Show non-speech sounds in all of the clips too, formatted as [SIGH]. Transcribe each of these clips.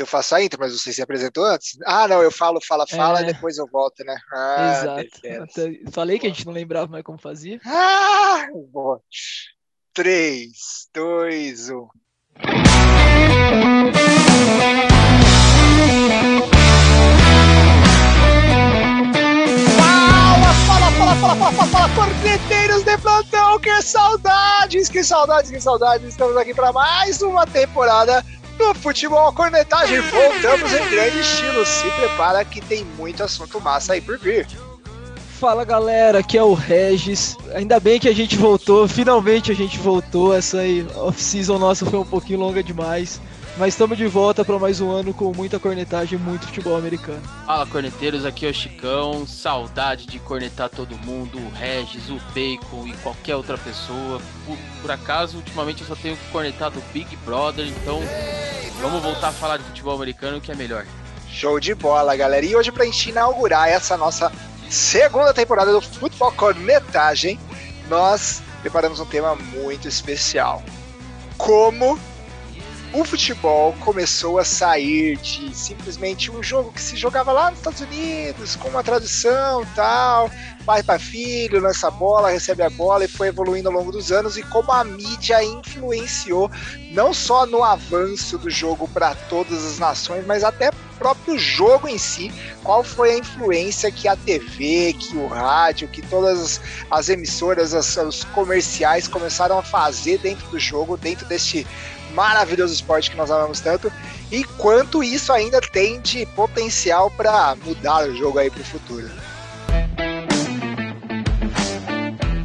Eu faço a intro, mas você se apresentou antes? Ah, não, eu falo, fala, fala, é. e depois eu volto, né? Ah, Exato. Falei que a gente não lembrava mais como fazia. Ah, bom. 3, 2, 1. Fala, fala, fala, fala, fala, fala, corneteiros de plantão, que saudades, que saudades, que saudades. Estamos aqui para mais uma temporada no Futebol Cornetagem. [LAUGHS] Voltamos em grande estilo. Se prepara que tem muito assunto massa aí por vir. Fala galera, aqui é o Regis. Ainda bem que a gente voltou, finalmente a gente voltou. Essa off-season nossa foi um pouquinho longa demais. Mas estamos de volta para mais um ano com muita cornetagem e muito futebol americano. Fala corneteiros, aqui é o Chicão. Saudade de cornetar todo mundo, o Regis, o Bacon e qualquer outra pessoa. Por, por acaso, ultimamente eu só tenho cornetado o Big Brother, então vamos voltar a falar de futebol americano que é melhor. Show de bola, galera. E hoje, para a gente inaugurar essa nossa segunda temporada do Futebol Cornetagem, nós preparamos um tema muito especial. Como o futebol começou a sair de simplesmente um jogo que se jogava lá nos Estados Unidos, com uma tradução tal, pai para filho, lança a bola, recebe a bola e foi evoluindo ao longo dos anos e como a mídia influenciou não só no avanço do jogo para todas as nações, mas até próprio jogo em si, qual foi a influência que a TV, que o rádio, que todas as emissoras, os comerciais começaram a fazer dentro do jogo, dentro deste maravilhoso esporte que nós amamos tanto, e quanto isso ainda tem de potencial para mudar o jogo aí para o futuro.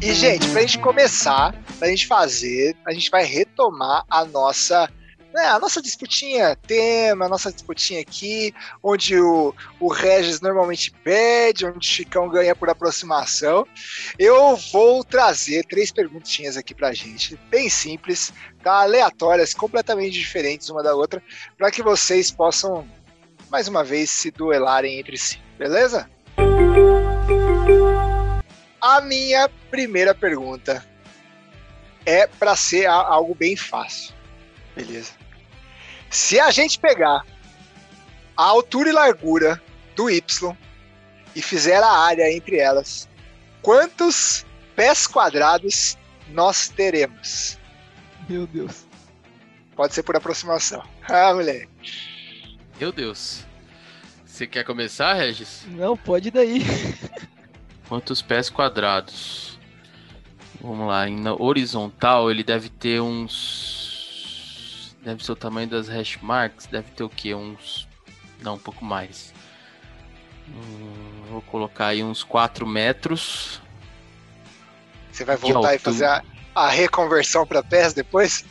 E, gente, para a gente começar, para a gente fazer, a gente vai retomar a nossa né, a nossa disputinha tema, a nossa disputinha aqui, onde o, o Regis normalmente pede, onde o Chicão ganha por aproximação. Eu vou trazer três perguntinhas aqui pra gente, bem simples, tá? aleatórias, completamente diferentes uma da outra, para que vocês possam, mais uma vez, se duelarem entre si, beleza? A minha primeira pergunta é para ser algo bem fácil. Beleza. Se a gente pegar a altura e largura do Y e fizer a área entre elas, quantos pés quadrados nós teremos? Meu Deus. Pode ser por aproximação. [LAUGHS] Ah, moleque. Meu Deus. Você quer começar, Regis? Não, pode daí. [LAUGHS] Quantos pés quadrados? Vamos lá, na horizontal ele deve ter uns Deve ser o tamanho das hash marks. Deve ter o que? Uns. Não, um pouco mais. Hum, vou colocar aí uns 4 metros. Você vai voltar e fazer a, a reconversão para pés depois?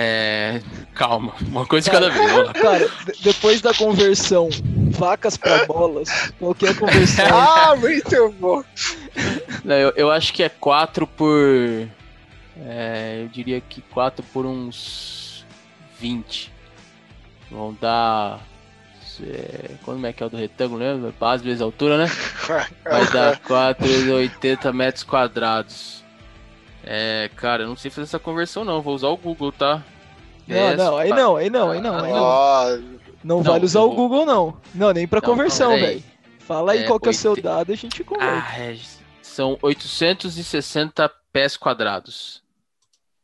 É. Calma, uma coisa de cada vez. Cara, depois da conversão, vacas para [LAUGHS] bolas, qualquer conversão. ah, muito bom! Não, eu, eu acho que é 4 por. É, eu diria que 4 por uns 20. Vão dar. É, como é que é o do retângulo, né? Base vezes altura, né? [LAUGHS] Vai dar 480 metros quadrados. É, cara, eu não sei fazer essa conversão não, vou usar o Google, tá? Não, é, não, aí não, aí não, aí não, aí não. Não, não vale usar vou... o Google, não. Não, nem pra não, conversão, velho. Fala aí é, qual que é o seu dado e a gente conversa. Ah, é, são 860 pés quadrados.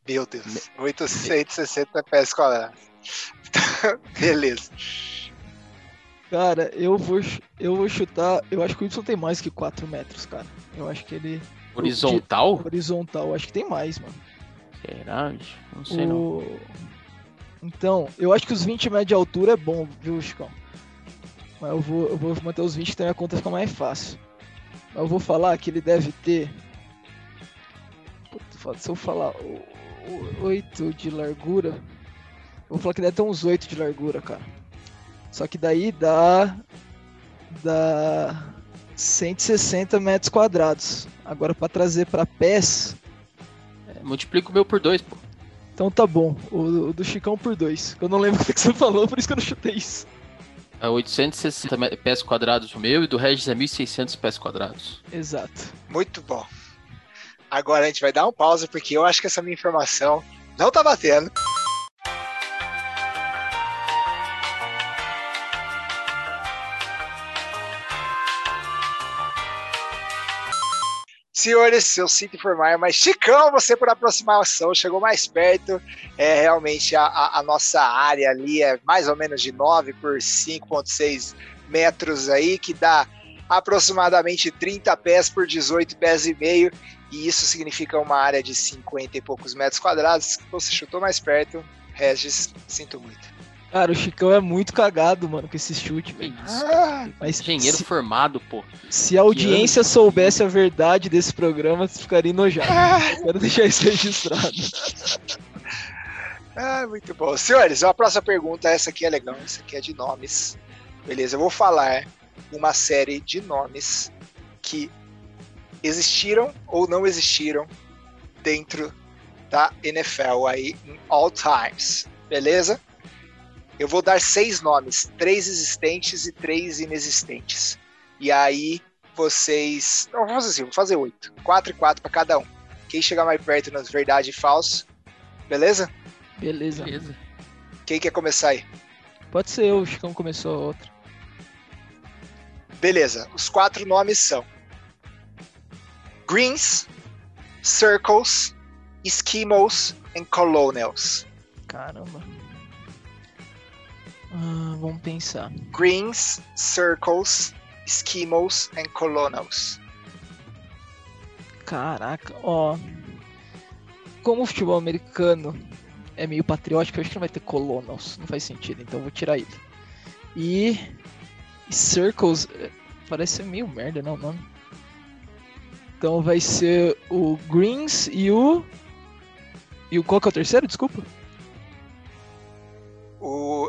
Meu Deus, 860 pés quadrados. [LAUGHS] Beleza. Cara, eu vou, eu vou chutar. Eu acho que o Y tem mais que 4 metros, cara. Eu acho que ele. Horizontal? De, horizontal, acho que tem mais, mano. Será? Não sei o... não. Então, eu acho que os 20 metros de altura é bom, viu, Chicão? Mas eu vou, eu vou manter os 20 que tem a conta fica mais fácil. Mas eu vou falar que ele deve ter. Puta, se eu falar 8 de largura. Eu vou falar que deve ter uns 8 de largura, cara. Só que daí dá. dá. 160 metros quadrados. Agora para trazer para pés. É, multiplica o meu por 2, pô. Então tá bom. O, o, do Chicão por 2. Eu não lembro [LAUGHS] o que você falou, por isso que eu não chutei isso. É 860 pés quadrados o meu e do Regis é 1600 pés quadrados. Exato. Muito bom. Agora a gente vai dar um pausa porque eu acho que essa minha informação não tá batendo. Senhores, eu sinto informar, mas Chicão, você por aproximação chegou mais perto. É realmente a, a, a nossa área ali é mais ou menos de 9 por 5,6 metros aí, que dá aproximadamente 30 pés por 18 pés e meio. E isso significa uma área de 50 e poucos metros quadrados. Você chutou mais perto, Regis, sinto muito. Cara, o Chicão é muito cagado, mano, com esse chute, velho. Ah, Mas engenheiro se, formado, pô. Se a audiência soubesse a verdade desse programa, ficaria enojado. Ah. Quero deixar isso registrado. Ah, muito bom. Senhores, a próxima pergunta, essa aqui é legal, essa aqui é de nomes. Beleza, eu vou falar uma série de nomes que existiram ou não existiram dentro da NFL aí em all times. Beleza? Eu vou dar seis nomes, três existentes e três inexistentes. E aí vocês. Não, vamos fazer assim, vou fazer oito. Quatro e quatro para cada um. Quem chegar mais perto nas verdade e falso, beleza? Beleza. Beleza. Quem quer começar aí? Pode ser eu, o Chicão começou a outra. Beleza, os quatro nomes são Greens, Circles, Eskimos e Colonials. Caramba. Ah, vamos pensar. Greens, Circles, Eskimos e Colonials. Caraca, ó. Como o futebol americano é meio patriótico, eu acho que não vai ter Colonels. Não faz sentido, então eu vou tirar ele. E. Circles. Eh, parece ser meio merda, não, mano. Então vai ser o Greens e o. E o qual que é o terceiro? Desculpa.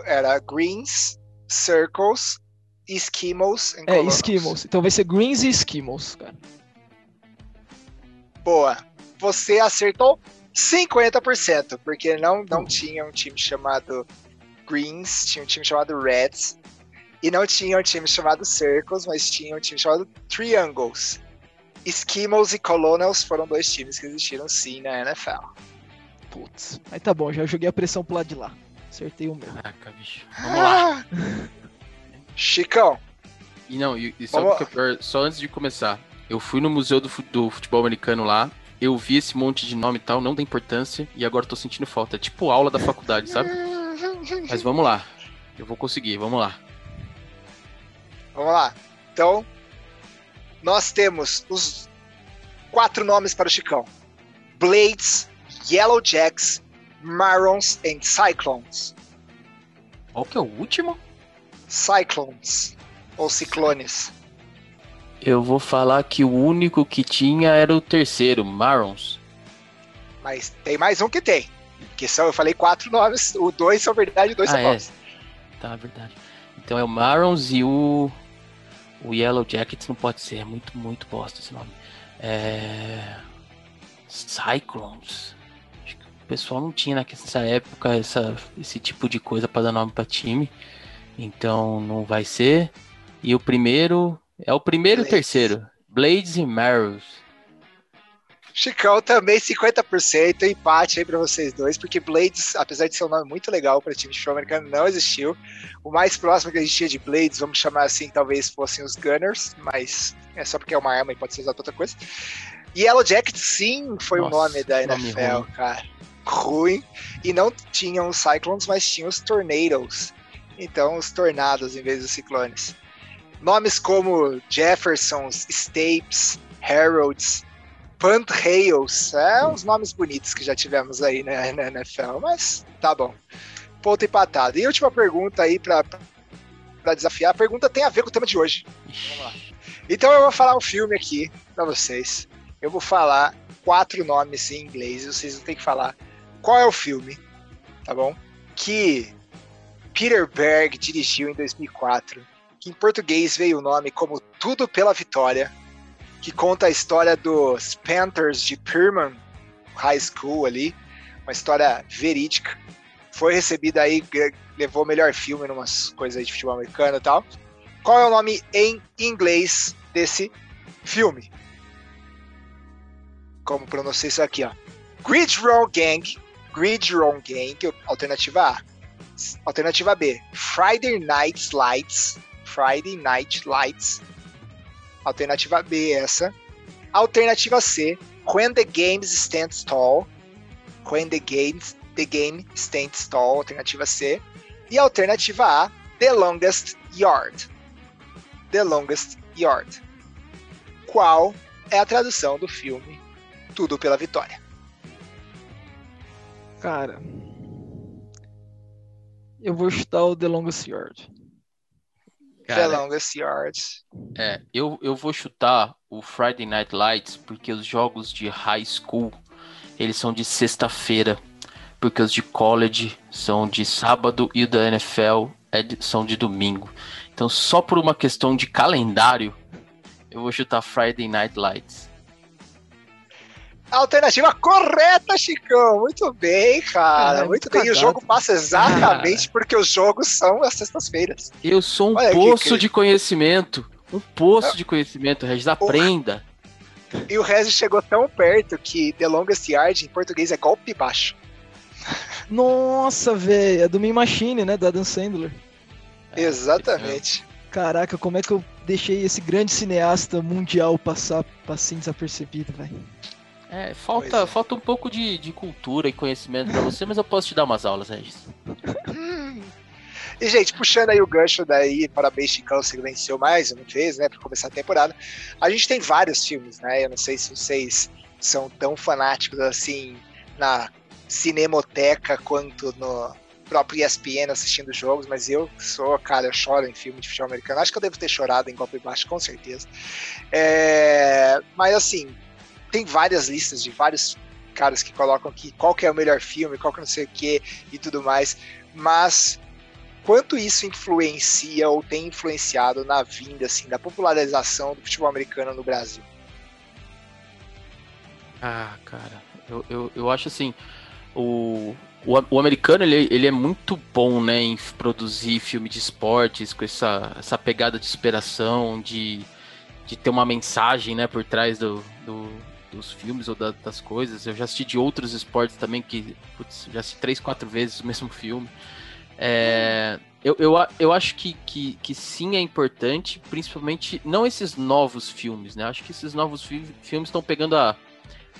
Era Greens, Circles, Eskimos e É, Eskimos. Então vai ser Greens e Eskimos, cara. Boa. Você acertou 50%, porque não, não tinha um time chamado Greens, tinha um time chamado Reds. E não tinha um time chamado Circles, mas tinha um time chamado Triangles. Eskimos e Colonels foram dois times que existiram sim na NFL. Putz, aí tá bom, já joguei a pressão pro lado de lá. Acertei o meu. Caraca, bicho. Vamos lá. [LAUGHS] Chicão. E não, e, e só, porque, só antes de começar, eu fui no Museu do, do Futebol Americano lá, eu vi esse monte de nome e tal, não tem importância, e agora tô sentindo falta. É tipo aula da faculdade, sabe? [LAUGHS] Mas vamos lá. Eu vou conseguir, vamos lá. Vamos lá. Então, nós temos os quatro nomes para o Chicão: Blades, Yellow Jacks, Marons e Cyclones. Qual que é o último? Cyclones ou Ciclones. Eu vou falar que o único que tinha era o terceiro, Marons. Mas tem mais um que tem. Que são, eu falei quatro nomes, o dois são verdade e dois ah, são é. Tá, verdade. Então é o Marons e o. O Yellow Jackets não pode ser, é muito, muito bosta esse nome. É. Cyclones. O pessoal não tinha nessa época essa, esse tipo de coisa para dar nome para time. Então não vai ser. E o primeiro é o primeiro Blades. e o terceiro. Blades e Marrows. Chicão também 50%, empate aí para vocês dois, porque Blades, apesar de ser um nome muito legal para time de futebol americano, não existiu. O mais próximo que a gente tinha de Blades, vamos chamar assim, talvez fossem os Gunners, mas é só porque é uma arma e pode ser usado para outra coisa. E Yellow Jacket, sim, foi Nossa, o nome da NFL, nome cara. Ruim. E não tinham os Cyclones, mas tinham os Tornadoes. Então, os Tornados em vez dos Ciclones. Nomes como Jeffersons, Stapes, Harolds, Pantrails, é uns nomes bonitos que já tivemos aí né, na NFL, mas tá bom. Ponto empatado. E última pergunta aí para desafiar. A pergunta tem a ver com o tema de hoje. Então eu vou falar um filme aqui para vocês. Eu vou falar quatro nomes em inglês e vocês vão ter que falar qual é o filme, tá bom? Que Peter Berg dirigiu em 2004 que em português veio o nome como Tudo pela Vitória, que conta a história dos Panthers de Perman High School ali, uma história verídica. Foi recebida aí, levou o melhor filme em umas coisas de futebol americano e tal. Qual é o nome em inglês desse filme? Como pronunciar isso aqui, ó. Grid Wrong Gang, Grid Wrong Gang, alternativa A. Alternativa B, Friday Night Lights, Friday Night Lights. Alternativa B essa. Alternativa C, When the Games Stands Tall. When the Games The Game Stands Tall, alternativa C. E alternativa A, The Longest Yard. The Longest Yard. Qual é a tradução do filme Tudo pela Vitória? Cara, eu vou chutar o The Longest Yard. Cara, The Longest Yard. É, eu, eu vou chutar o Friday Night Lights porque os jogos de high school eles são de sexta-feira, porque os de college são de sábado e o da NFL é de, são de domingo. Então, só por uma questão de calendário, eu vou chutar Friday Night Lights. Alternativa correta, Chicão. Muito bem, cara. É, muito bem. Cagado. E o jogo passa exatamente ah. porque os jogos são as sextas-feiras. Eu sou um Olha poço aqui, de conhecimento. Um poço de conhecimento, Regis. Aprenda. E o Regis chegou tão perto que The Longest Yard em português é golpe baixo. Nossa, velho. É do Me Machine, né? Do Adam Sandler. É, Exatamente. Caraca, como é que eu deixei esse grande cineasta mundial passar assim desapercebido, velho? É, falta, é. falta um pouco de, de cultura e conhecimento para você, mas eu posso te dar umas aulas, Regis. [LAUGHS] E, gente, puxando aí o gancho daí, parabéns, Chicão, silenciou mais uma vez, né, pra começar a temporada. A gente tem vários filmes, né? Eu não sei se vocês são tão fanáticos assim na cinemoteca quanto no próprio ESPN assistindo jogos, mas eu sou, cara, eu choro em filme de futebol americano. Acho que eu devo ter chorado em Golpe Baixo, com certeza. É, mas assim, tem várias listas de vários caras que colocam aqui qual que é o melhor filme, qual que não sei o que e tudo mais, mas quanto isso influencia ou tem influenciado na vinda assim da popularização do futebol americano no Brasil? Ah, cara, eu, eu, eu acho assim, o, o, o, americano ele, ele é muito bom né, em produzir filme de esportes com essa, essa pegada de inspiração, de, de ter uma mensagem né, por trás do, do dos filmes ou da, das coisas. Eu já assisti de outros esportes também, que putz, já assisti três, quatro vezes o mesmo filme. É, eu, eu, eu acho que, que, que sim é importante, principalmente não esses novos filmes, né? Acho que esses novos fi filmes estão pegando a,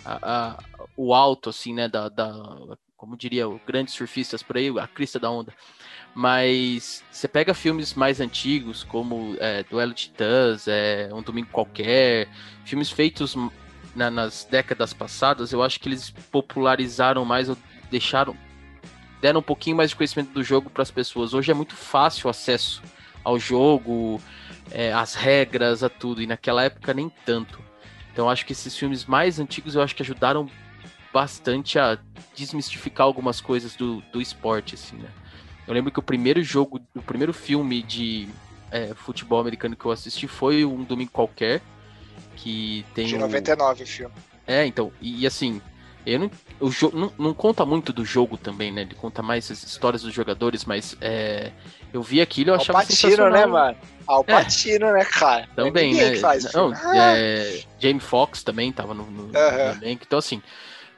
a, a, o alto, assim, né? Da, da, como diria o grandes surfistas por aí, a crista da onda. Mas você pega filmes mais antigos, como é, Duelo de Titãs, é, Um Domingo Qualquer, filmes feitos na, nas décadas passadas, eu acho que eles popularizaram mais, ou deixaram, deram um pouquinho mais de conhecimento do jogo para as pessoas. Hoje é muito fácil o acesso ao jogo, é, as regras, a tudo, e naquela época nem tanto. Então acho que esses filmes mais antigos eu acho que ajudaram bastante a desmistificar algumas coisas do, do esporte, assim, né? Eu lembro que o primeiro jogo, o primeiro filme de é, futebol americano que eu assisti foi um domingo qualquer, que tem. De 99 o filme. É, então, e, e assim, eu não, o jogo não, não, conta muito do jogo também, né? Ele conta mais as histórias dos jogadores, mas é, eu vi aquilo e eu achava Alpatino, sensacional. né, mano? Alpatino, é. né, cara? Também, né? Não, é, Jamie Foxx também tava no, no, no Então, assim,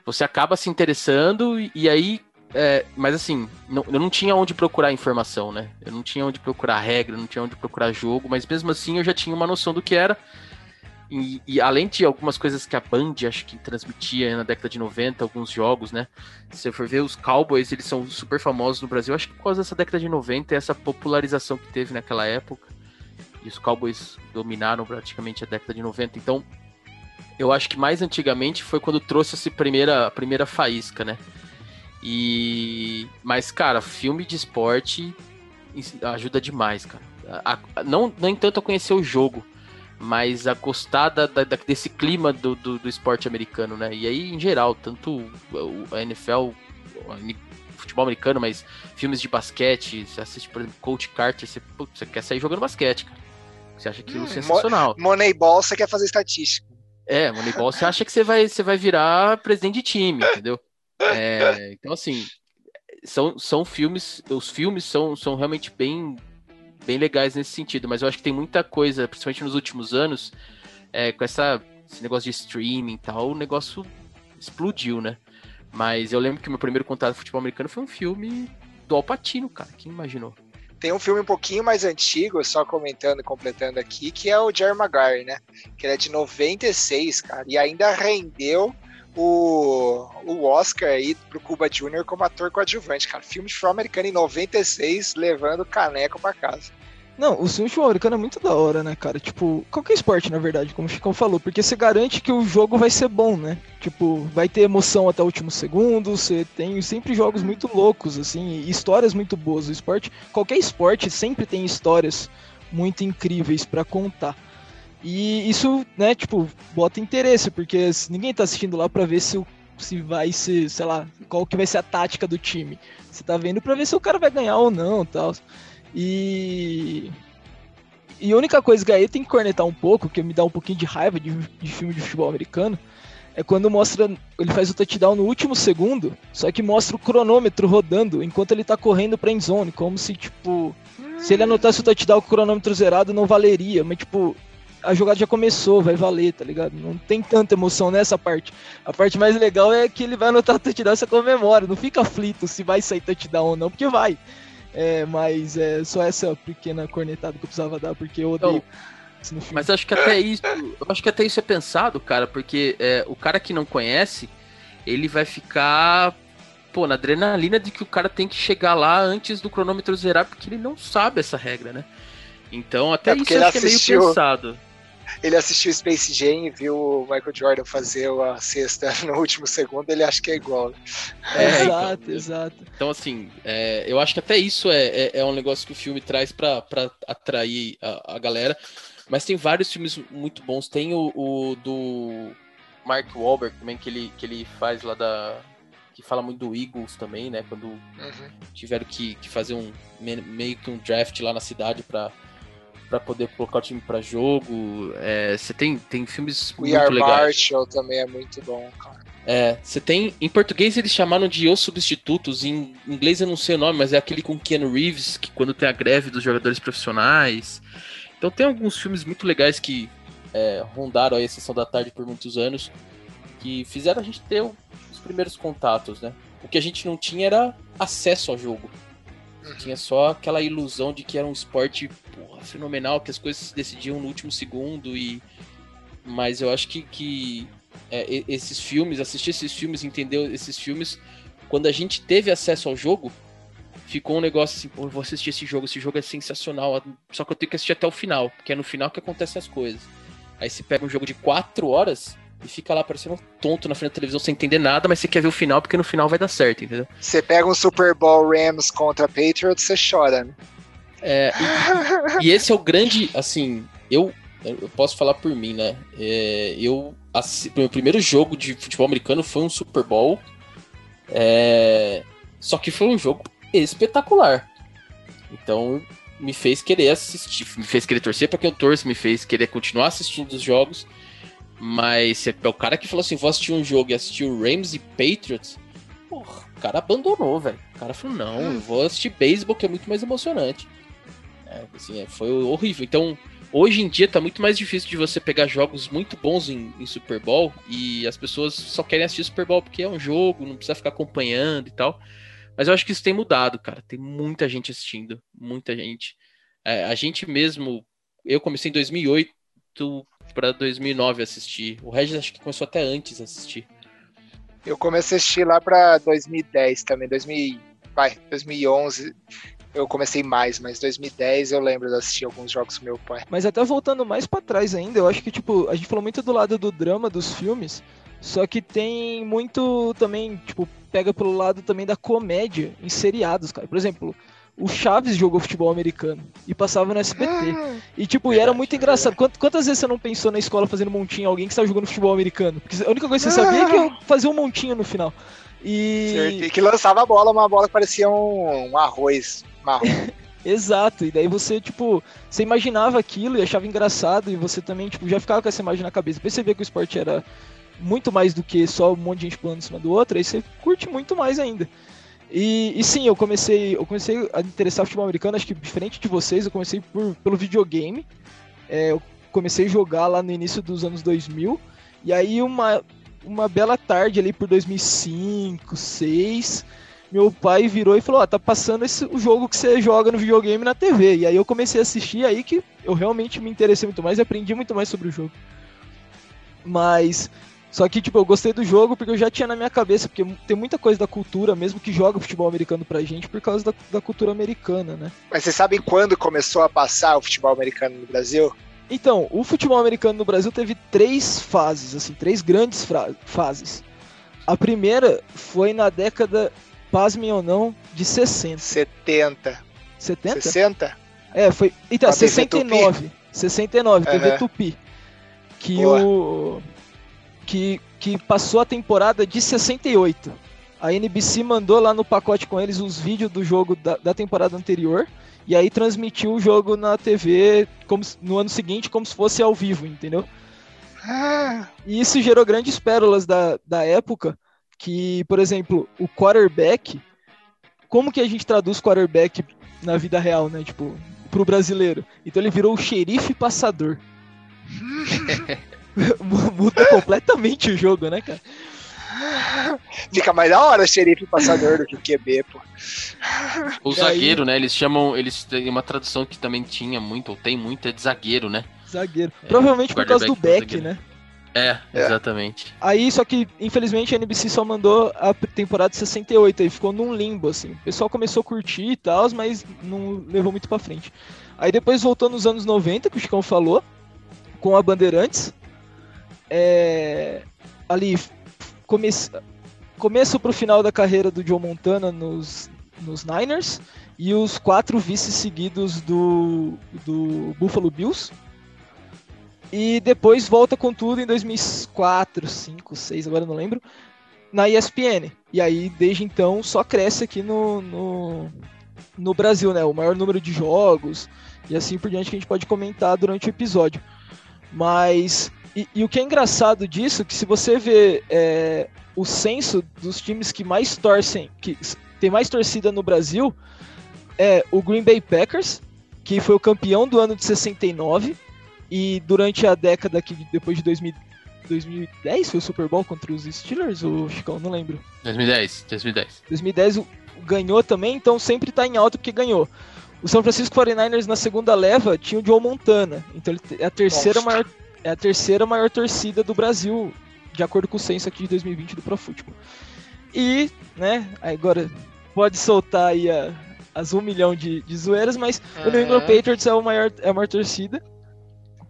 você acaba se interessando e, e aí é, mas assim, não, eu não tinha onde procurar informação, né? Eu não tinha onde procurar regra, não tinha onde procurar jogo, mas mesmo assim eu já tinha uma noção do que era. E, e, além de algumas coisas que a Band acho que transmitia na década de 90, alguns jogos, né? Se você for ver os Cowboys, eles são super famosos no Brasil, acho que por causa dessa década de 90 e essa popularização que teve naquela época. E os Cowboys dominaram praticamente a década de 90. Então, eu acho que mais antigamente foi quando trouxe essa primeira, a primeira faísca, né? E mas cara, filme de esporte ajuda demais, cara. A, a, não nem tanto a conhecer o jogo, mas a gostar da, da, desse clima do, do, do, esporte americano, né? E aí, em geral, tanto a NFL, futebol americano, mas filmes de basquete, você assiste, por exemplo, Coach Carter, você, putz, você quer sair jogando basquete, cara. Você acha aquilo hum, sensacional. Moneyball, você quer fazer estatística. É, Moneyball, você acha que você vai, você vai virar presidente de time, entendeu? É, então, assim, são, são filmes, os filmes são, são realmente bem, bem legais nesse sentido, mas eu acho que tem muita coisa, principalmente nos últimos anos, é, com essa, esse negócio de streaming e tal, o negócio explodiu, né? Mas eu lembro que meu primeiro contato com futebol americano foi um filme do Alpatino, cara. Quem imaginou? Tem um filme um pouquinho mais antigo, só comentando e completando aqui, que é o Jerry Maguire, né? Que ele é de 96, cara, e ainda rendeu o, o Oscar aí pro Cuba Jr. como ator coadjuvante, cara. Filme de futebol americano em 96, levando caneco pra casa. Não, o filme de futebol americano é muito da hora, né, cara? Tipo, qualquer esporte, na verdade, como o Chicão falou, porque você garante que o jogo vai ser bom, né? Tipo, vai ter emoção até o último segundo, você tem sempre jogos muito loucos, assim, histórias muito boas. O esporte, qualquer esporte sempre tem histórias muito incríveis para contar. E isso, né, tipo, bota interesse, porque ninguém tá assistindo lá para ver se, se vai ser, sei lá, qual que vai ser a tática do time. Você tá vendo para ver se o cara vai ganhar ou não, tal. E e a única coisa que aí tem que cornetar um pouco, que me dá um pouquinho de raiva de, de filme de futebol americano, é quando mostra. Ele faz o touchdown no último segundo, só que mostra o cronômetro rodando enquanto ele tá correndo pra endzone, como se, tipo. Se ele anotasse o touchdown com o cronômetro zerado, não valeria. Mas, tipo, a jogada já começou, vai valer, tá ligado? Não tem tanta emoção nessa parte. A parte mais legal é que ele vai anotar touchdown e você comemora. Não fica aflito se vai sair touchdown ou não, porque vai. É, mas é só essa pequena cornetada que eu precisava dar, porque eu odeio. Então, mas acho que até isso, acho que até isso é pensado, cara, porque é, o cara que não conhece, ele vai ficar pô, na adrenalina de que o cara tem que chegar lá antes do cronômetro zerar, porque ele não sabe essa regra, né? Então até é isso acho que é meio pensado ele assistiu Space Jam e viu o Michael Jordan fazer a cesta [LAUGHS] no último segundo, ele acha que é igual. Né? É, exato, então, exato. Então, assim, é, eu acho que até isso é, é, é, um negócio que o filme traz para atrair a, a, galera. Mas tem vários filmes muito bons. Tem o, o, do Mark Wahlberg também, que ele, que ele faz lá da. Que fala muito do Eagles também, né? Quando uhum. tiveram que, que fazer um meio que um draft lá na cidade para para poder colocar o time para jogo. É, você tem, tem filmes We muito Are legais. Marshall também é muito bom, cara. É, você tem. Em português eles chamaram de Os Substitutos, em inglês eu não sei o nome, mas é aquele com Keanu Reeves, que quando tem a greve dos jogadores profissionais. Então tem alguns filmes muito legais que é, rondaram a sessão da tarde por muitos anos, que fizeram a gente ter os primeiros contatos, né? O que a gente não tinha era acesso ao jogo. Tinha só aquela ilusão de que era um esporte porra, fenomenal, que as coisas se decidiam no último segundo e mas eu acho que, que é, esses filmes, assistir esses filmes, entender esses filmes, quando a gente teve acesso ao jogo, ficou um negócio assim, pô, eu vou assistir esse jogo, esse jogo é sensacional, só que eu tenho que assistir até o final, porque é no final que acontecem as coisas. Aí você pega um jogo de 4 horas, e fica lá parecendo um tonto na frente da televisão sem entender nada, mas você quer ver o final porque no final vai dar certo, entendeu? Você pega um Super Bowl Rams contra Patriots, você chora, né? É, e, e, esse é o grande, assim, eu, eu posso falar por mim, né? É, eu, assim, meu primeiro jogo de futebol americano foi um Super Bowl, é, só que foi um jogo espetacular. Então me fez querer assistir, me fez querer torcer para que eu torço, me fez querer continuar assistindo os jogos. Mas é o cara que falou assim: vou assistir um jogo e assistir o Rams e Patriots. Porra, o cara abandonou, velho. O cara falou: não, eu vou assistir beisebol que é muito mais emocionante. É, assim, é, foi horrível. Então, hoje em dia tá muito mais difícil de você pegar jogos muito bons em, em, Super Bowl e as pessoas só querem assistir Super Bowl porque é um jogo, não precisa ficar acompanhando e tal. Mas eu acho que isso tem mudado, cara. Tem muita gente assistindo, muita gente. É, a gente mesmo, eu comecei em 2008 para 2009 assistir. O Regis acho que começou até antes a assistir. Eu comecei a assistir lá para 2010 também, 2000, vai, 2011 eu comecei mais, mas 2010 eu lembro de assistir alguns jogos com meu pai. Mas até voltando mais para trás ainda, eu acho que tipo, a gente falou muito do lado do drama dos filmes, só que tem muito também, tipo, pega pelo lado também da comédia em seriados, cara. Por exemplo, o Chaves jogou futebol americano e passava no SBT. Ah, e tipo, e era muito engraçado. Quantas vezes você não pensou na escola fazendo montinho alguém que estava jogando futebol americano? Porque a única coisa que você sabia é que eu fazia um montinho no final. E... Certo. e que lançava a bola, uma bola que parecia um, um arroz marrom. [LAUGHS] Exato, e daí você, tipo, você imaginava aquilo e achava engraçado, e você também, tipo, já ficava com essa imagem na cabeça. Depois você vê que o esporte era muito mais do que só um monte de gente pulando em cima do outro, aí você curte muito mais ainda. E, e, sim, eu comecei, eu comecei a interessar futebol americano, acho que diferente de vocês, eu comecei por, pelo videogame. É, eu comecei a jogar lá no início dos anos 2000. E aí uma, uma bela tarde ali por 2005, 2006, meu pai virou e falou: Ó, tá passando esse, o jogo que você joga no videogame na TV. E aí eu comecei a assistir, aí que eu realmente me interessei muito mais e aprendi muito mais sobre o jogo. Mas. Só que, tipo, eu gostei do jogo porque eu já tinha na minha cabeça, porque tem muita coisa da cultura, mesmo que joga futebol americano pra gente, por causa da, da cultura americana, né? Mas vocês sabem quando começou a passar o futebol americano no Brasil? Então, o futebol americano no Brasil teve três fases, assim, três grandes fases. A primeira foi na década, pasmem ou não, de 60. 70. 70? 60? É, foi. Então, 69. 69, uhum. TV Tupi. Que Boa. o. Que, que passou a temporada de 68. A NBC mandou lá no pacote com eles os vídeos do jogo da, da temporada anterior. E aí transmitiu o jogo na TV como, no ano seguinte, como se fosse ao vivo, entendeu? E isso gerou grandes pérolas da, da época, que, por exemplo, o quarterback, como que a gente traduz quarterback na vida real, né? Tipo, pro brasileiro. Então ele virou o xerife passador. [LAUGHS] Muda completamente o jogo, né, cara? Fica mais da hora xerife passador do que QB, pô. O zagueiro, né? Eles chamam. Eles têm uma tradução que também tinha muito, ou tem muito, é de zagueiro, né? Zagueiro. É, Provavelmente por causa do Beck, né? É, é, exatamente. Aí, só que, infelizmente, a NBC só mandou a temporada de 68, aí ficou num limbo, assim. O pessoal começou a curtir e tal, mas não levou muito pra frente. Aí depois voltou nos anos 90, que o Chicão falou, com a Bandeirantes. É... Ali, come... começo pro final da carreira do Joe Montana nos, nos Niners, e os quatro vices seguidos do, do Buffalo Bills. E depois volta com tudo em 2004, 5, 6, agora não lembro, na ESPN. E aí, desde então, só cresce aqui no, no, no Brasil, né? O maior número de jogos e assim por diante que a gente pode comentar durante o episódio. Mas, e, e o que é engraçado disso, que se você vê é, o censo dos times que mais torcem, que tem mais torcida no Brasil, é o Green Bay Packers, que foi o campeão do ano de 69, e durante a década que depois de 2000, 2010 foi o Super Bowl contra os Steelers, o Chicão, não lembro. 2010, 2010. 2010 ganhou também, então sempre tá em alta porque ganhou. O São Francisco 49ers na segunda leva tinha o Joe Montana, então ele é a terceira maior é a terceira maior torcida do Brasil, de acordo com o censo aqui de 2020 do Pro Football. E, né, agora pode soltar aí a, as um milhão de, de zoeiras, mas uhum. o New England Patriots é, o maior, é a maior torcida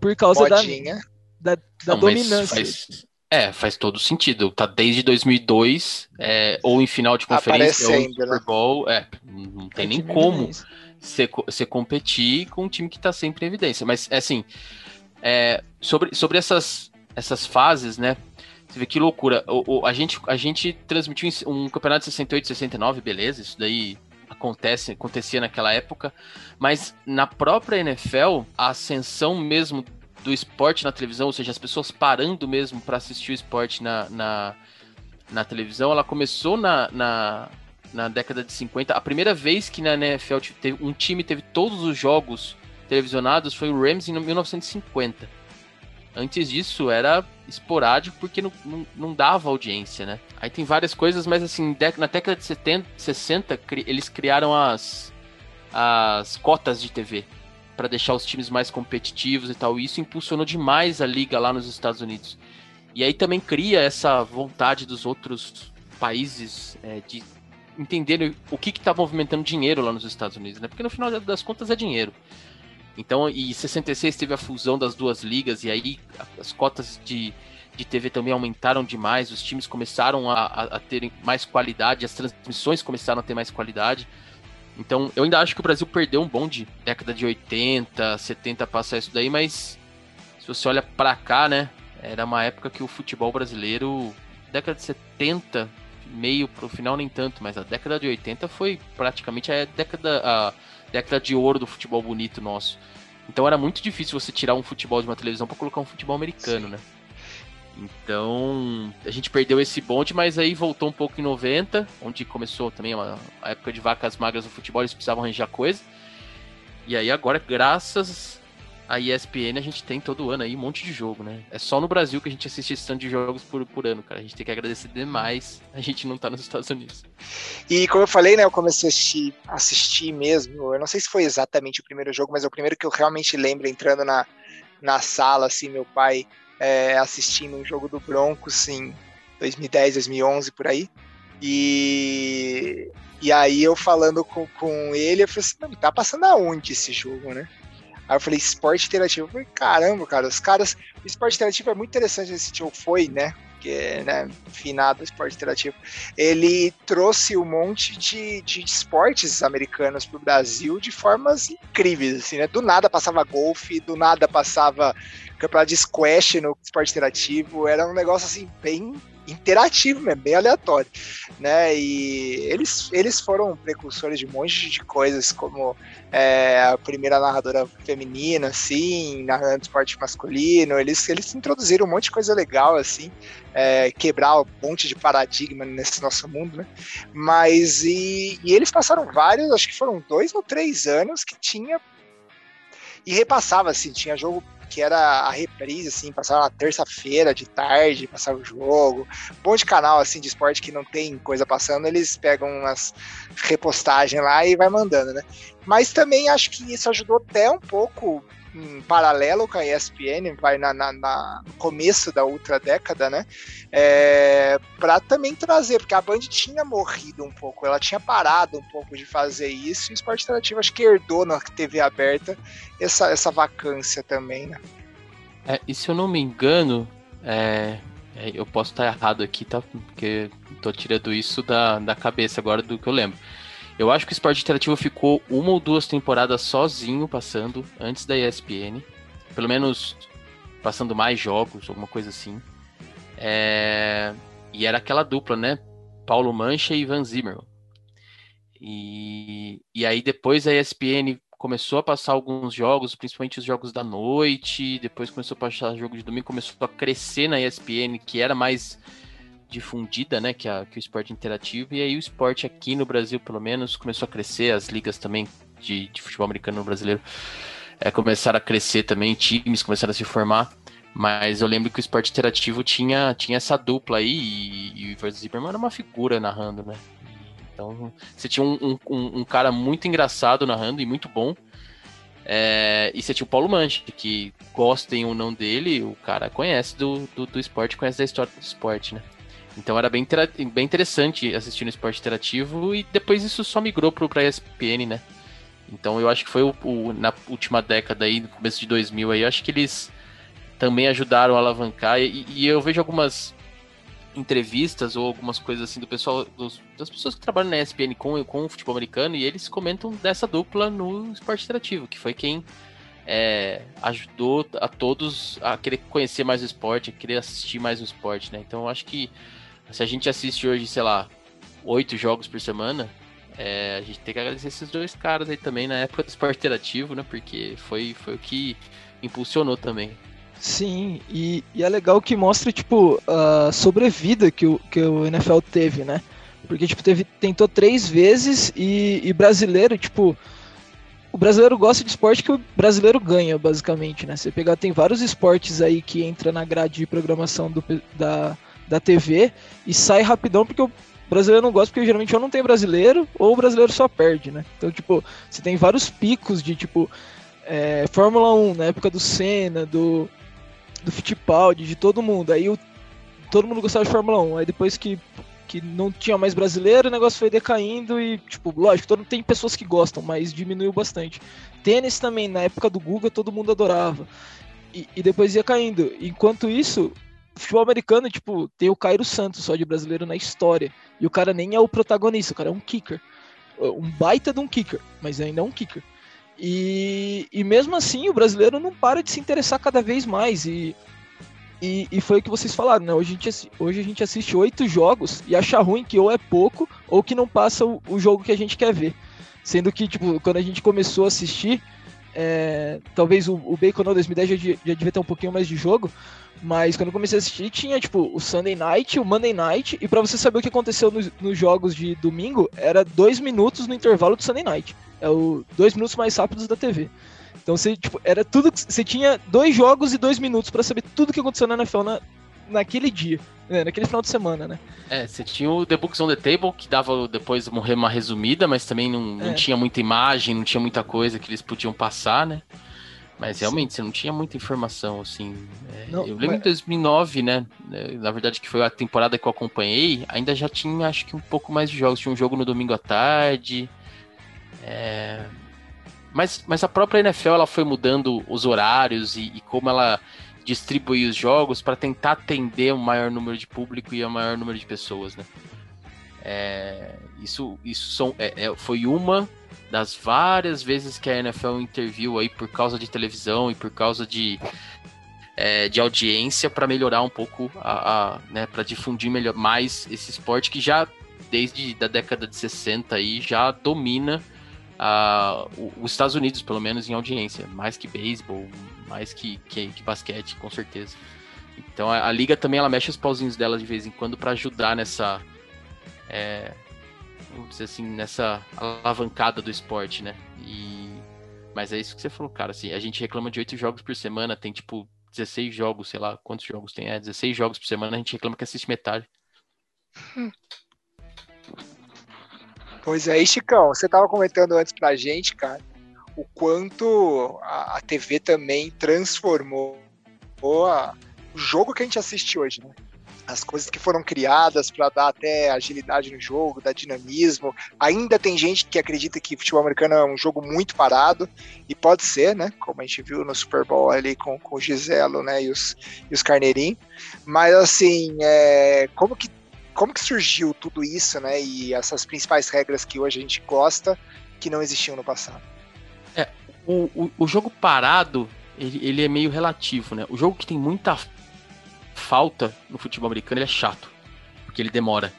por causa da, da, da Não, dominância. Faz, é, faz todo sentido. Tá desde 2002, é, ou em final de conferência, ou em Super né? Bowl. Né? É, não tem é nem como você, você competir com um time que tá sempre em evidência. Mas, é assim, é, sobre, sobre essas, essas fases, né? Você vê que loucura. O, o, a, gente, a gente transmitiu um campeonato de 68, 69, beleza, isso daí acontece, acontecia naquela época, mas na própria NFL, a ascensão mesmo do esporte na televisão, ou seja, as pessoas parando mesmo para assistir o esporte na, na, na, televisão, ela começou na, na, na década de 50. A primeira vez que na NFL um time teve todos os jogos televisionados foi o Rams em 1950. Antes disso era esporádico porque não, não, não, dava audiência, né? Aí tem várias coisas, mas assim, na década de 70, 60, eles criaram as, as cotas de TV para deixar os times mais competitivos e tal. E isso impulsionou demais a liga lá nos Estados Unidos. E aí também cria essa vontade dos outros países é, de entenderem o que está movimentando dinheiro lá nos Estados Unidos, né? Porque no final das contas é dinheiro. Então, e 66 teve a fusão das duas ligas, e aí as cotas de, de TV também aumentaram demais, os times começaram a, a, a terem mais qualidade, as transmissões começaram a ter mais qualidade. Então, eu ainda acho que o Brasil perdeu um bonde, década de 80, 70 passar isso daí, mas se você olha para cá, né, era uma época que o futebol brasileiro, década de 70, meio pro final nem tanto, mas a década de 80 foi praticamente a década a década de ouro do futebol bonito nosso. Então era muito difícil você tirar um futebol de uma televisão para colocar um futebol americano, Sim. né? Então, a gente perdeu esse bonde, mas aí voltou um pouco em 90, onde começou também uma, a época de vacas magras no futebol, eles precisavam arranjar coisa. E aí agora, graças a ESPN a gente tem todo ano aí um monte de jogo, né? É só no Brasil que a gente assiste esse tanto de jogos por, por ano, cara. A gente tem que agradecer demais a gente não tá nos Estados Unidos. E como eu falei, né, eu comecei a assistir, assistir mesmo. Eu não sei se foi exatamente o primeiro jogo, mas é o primeiro que eu realmente lembro entrando na, na sala, assim, meu pai é, assistindo um jogo do Broncos em 2010, 2011, por aí. E, e aí eu falando com, com ele, eu falei assim, tá passando aonde esse jogo, né? Aí eu falei, esporte interativo. Eu falei, caramba, cara, os caras. O esporte interativo é muito interessante esse jogo, foi, né? Porque, né, finado esporte interativo. Ele trouxe um monte de, de esportes americanos pro Brasil de formas incríveis, assim, né? Do nada passava golfe, do nada passava campeonato de squash no esporte interativo. Era um negócio, assim, bem interativo mesmo, bem aleatório, né? E eles, eles foram precursores de um monte de coisas, como é, a primeira narradora feminina, assim, narrando esporte masculino. Eles, eles introduziram um monte de coisa legal, assim, é, quebrar um monte de paradigma nesse nosso mundo, né? Mas e, e eles passaram vários, acho que foram dois ou três anos que tinha e repassava assim, tinha jogo que era a reprise, assim, passava na terça-feira de tarde, passava o jogo. Um monte de canal, assim, de esporte que não tem coisa passando, eles pegam umas repostagens lá e vai mandando, né? Mas também acho que isso ajudou até um pouco em paralelo com a ESPN, vai na, na, na começo da outra década, né? É, para também trazer, porque a Band tinha morrido um pouco, ela tinha parado um pouco de fazer isso, e o esporte interativo acho que herdou na TV aberta essa, essa vacância também, né? É, e se eu não me engano, é, é eu posso estar errado aqui, tá? Porque tô tirando isso da, da cabeça agora do que eu lembro. Eu acho que o esporte interativo ficou uma ou duas temporadas sozinho passando antes da ESPN. Pelo menos passando mais jogos, alguma coisa assim. É... E era aquela dupla, né? Paulo Mancha e Van Zimmer. E... e aí depois a ESPN começou a passar alguns jogos, principalmente os jogos da noite, depois começou a passar jogo de domingo, começou a crescer na ESPN, que era mais difundida, né, que, a, que o esporte interativo, e aí o esporte aqui no Brasil, pelo menos, começou a crescer, as ligas também de, de futebol americano no brasileiro é, começaram a crescer também, times começaram a se formar, mas eu lembro que o esporte interativo tinha, tinha essa dupla aí, e, e o Ivan era uma figura narrando, né, então você tinha um, um, um cara muito engraçado narrando e muito bom, é, e você tinha o Paulo Manche, que gostem ou não dele, o cara conhece do, do, do esporte, conhece da história do esporte, né? Então era bem, bem interessante assistir no esporte interativo e depois isso só migrou pro, pra ESPN, né? Então eu acho que foi o, o, na última década aí, no começo de 2000 aí, eu acho que eles também ajudaram a alavancar e, e eu vejo algumas entrevistas ou algumas coisas assim do pessoal, dos, das pessoas que trabalham na ESPN com, com o futebol americano e eles comentam dessa dupla no esporte interativo, que foi quem é, ajudou a todos a querer conhecer mais o esporte, a querer assistir mais o esporte, né? Então eu acho que se a gente assiste hoje, sei lá, oito jogos por semana, é, a gente tem que agradecer esses dois caras aí também na época do esporte interativo, né? Porque foi, foi o que impulsionou também. Sim, e, e é legal que mostra, tipo, a sobrevida que o, que o NFL teve, né? Porque, tipo, teve, tentou três vezes e, e brasileiro, tipo, o brasileiro gosta de esporte que o brasileiro ganha, basicamente, né? Você pegar, tem vários esportes aí que entra na grade de programação do, da, da TV e sai rapidão porque o brasileiro não gosta, porque geralmente ou não tem brasileiro ou o brasileiro só perde, né? Então, tipo, você tem vários picos de, tipo, é, Fórmula 1 na época do Senna, do, do Fittipaldi, de todo mundo. Aí o, todo mundo gostava de Fórmula 1. Aí depois que, que não tinha mais brasileiro, o negócio foi decaindo e, tipo, lógico, todo, tem pessoas que gostam, mas diminuiu bastante. Tênis também, na época do Guga, todo mundo adorava. E, e depois ia caindo. Enquanto isso, futebol americano, tipo, tem o Cairo Santos só de brasileiro na história. E o cara nem é o protagonista, o cara é um kicker. Um baita de um kicker, mas ainda é um kicker. E, e mesmo assim, o brasileiro não para de se interessar cada vez mais. E, e, e foi o que vocês falaram, né? Hoje a gente, hoje a gente assiste oito jogos e acha ruim que ou é pouco ou que não passa o, o jogo que a gente quer ver. Sendo que, tipo, quando a gente começou a assistir, é, talvez o, o Bacon não 2010 já, já devia ter um pouquinho mais de jogo, mas quando eu comecei a assistir, tinha tipo o Sunday Night, o Monday Night, e para você saber o que aconteceu nos, nos, jogos de domingo, era dois minutos no intervalo do Sunday Night. É o dois minutos mais rápidos da TV. Então você, tipo, era tudo. Você tinha dois jogos e dois minutos para saber tudo que aconteceu na NFL na, naquele dia, né? naquele final de semana, né? É, você tinha o The Books on the Table, que dava depois morrer uma resumida, mas também não, não é. tinha muita imagem, não tinha muita coisa que eles podiam passar, né? Mas realmente, Sim. você não tinha muita informação, assim. É, não, eu lembro mas... em 2009, né? É, na verdade, que foi a temporada que eu acompanhei, ainda já tinha, acho que, um pouco mais de jogos. Tinha um jogo no domingo à tarde. É... Mas, mas a própria NFL ela foi mudando os horários e, e como ela distribui os jogos para tentar atender um maior número de público e um maior número de pessoas, né? É, isso isso são, é, é foi uma das várias vezes que a NFL interviu aí por causa de televisão e por causa de, é, de audiência para melhorar um pouco a, a né, para difundir melhor mais esse esporte que já desde da década de 60 aí já domina a, os Estados Unidos pelo menos em audiência mais que beisebol mais que, que, que, basquete com certeza então a, a, liga também ela mexe os pauzinhos dela de vez em quando para ajudar nessa é, vamos dizer assim, nessa alavancada do esporte, né? E... Mas é isso que você falou, cara. Assim, a gente reclama de oito jogos por semana, tem tipo 16 jogos, sei lá quantos jogos tem. É, 16 jogos por semana, a gente reclama que assiste metade. Pois é, e Chicão, você tava comentando antes pra gente, cara, o quanto a, a TV também transformou a, o jogo que a gente assiste hoje, né? as coisas que foram criadas para dar até agilidade no jogo, dar dinamismo. Ainda tem gente que acredita que futebol americano é um jogo muito parado, e pode ser, né? Como a gente viu no Super Bowl ali com, com o Giselo né? e, os, e os Carneirinho. Mas assim, é, como, que, como que surgiu tudo isso, né? E essas principais regras que hoje a gente gosta que não existiam no passado? O, o, jogo parado, ele, ele é meio relativo, né? O jogo que tem muita falta no futebol americano, é chato, porque ele demora.